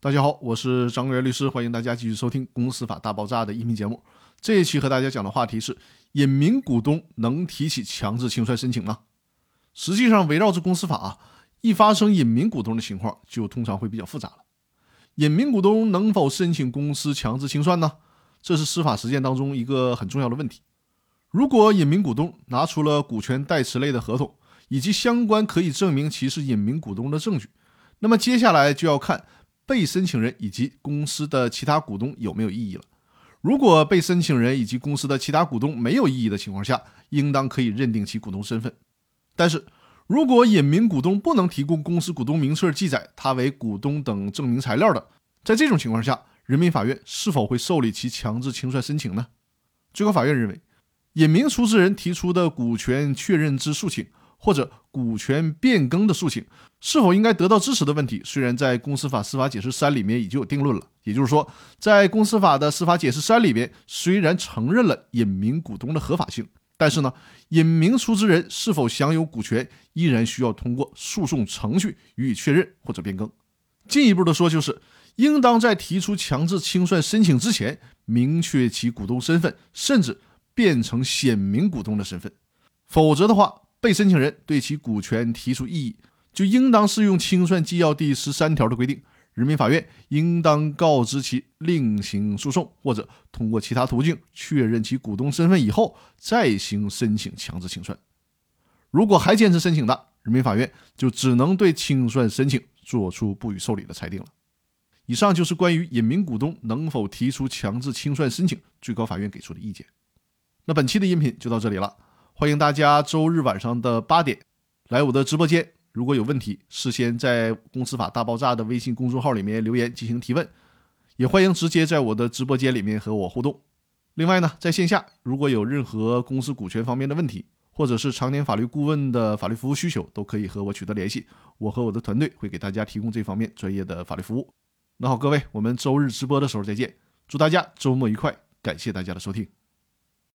大家好，我是张元律师，欢迎大家继续收听《公司法大爆炸》的音频节目。这一期和大家讲的话题是：隐名股东能提起强制清算申请吗？实际上，围绕着公司法啊，一发生隐名股东的情况，就通常会比较复杂了。隐名股东能否申请公司强制清算呢？这是司法实践当中一个很重要的问题。如果隐名股东拿出了股权代持类的合同以及相关可以证明其是隐名股东的证据，那么接下来就要看。被申请人以及公司的其他股东有没有异议了？如果被申请人以及公司的其他股东没有异议的情况下，应当可以认定其股东身份。但是如果隐名股东不能提供公司股东名册记载他为股东等证明材料的，在这种情况下，人民法院是否会受理其强制清算申请呢？最高法院认为，隐名出资人提出的股权确认之诉请。或者股权变更的诉请是否应该得到支持的问题，虽然在《公司法司法解释三》里面已经有定论了。也就是说，在《公司法》的司法解释三里面，虽然承认了隐名股东的合法性，但是呢，隐名出资人是否享有股权，依然需要通过诉讼程序予以确认或者变更。进一步的说，就是应当在提出强制清算申请之前，明确其股东身份，甚至变成显名股东的身份，否则的话。被申请人对其股权提出异议，就应当适用清算纪要第十三条的规定，人民法院应当告知其另行诉讼，或者通过其他途径确认其股东身份以后，再行申请强制清算。如果还坚持申请的，人民法院就只能对清算申请作出不予受理的裁定了。以上就是关于隐名股东能否提出强制清算申请，最高法院给出的意见。那本期的音频就到这里了。欢迎大家周日晚上的八点来我的直播间。如果有问题，事先在“公司法大爆炸”的微信公众号里面留言进行提问，也欢迎直接在我的直播间里面和我互动。另外呢，在线下如果有任何公司股权方面的问题，或者是常年法律顾问的法律服务需求，都可以和我取得联系。我和我的团队会给大家提供这方面专业的法律服务。那好，各位，我们周日直播的时候再见。祝大家周末愉快，感谢大家的收听。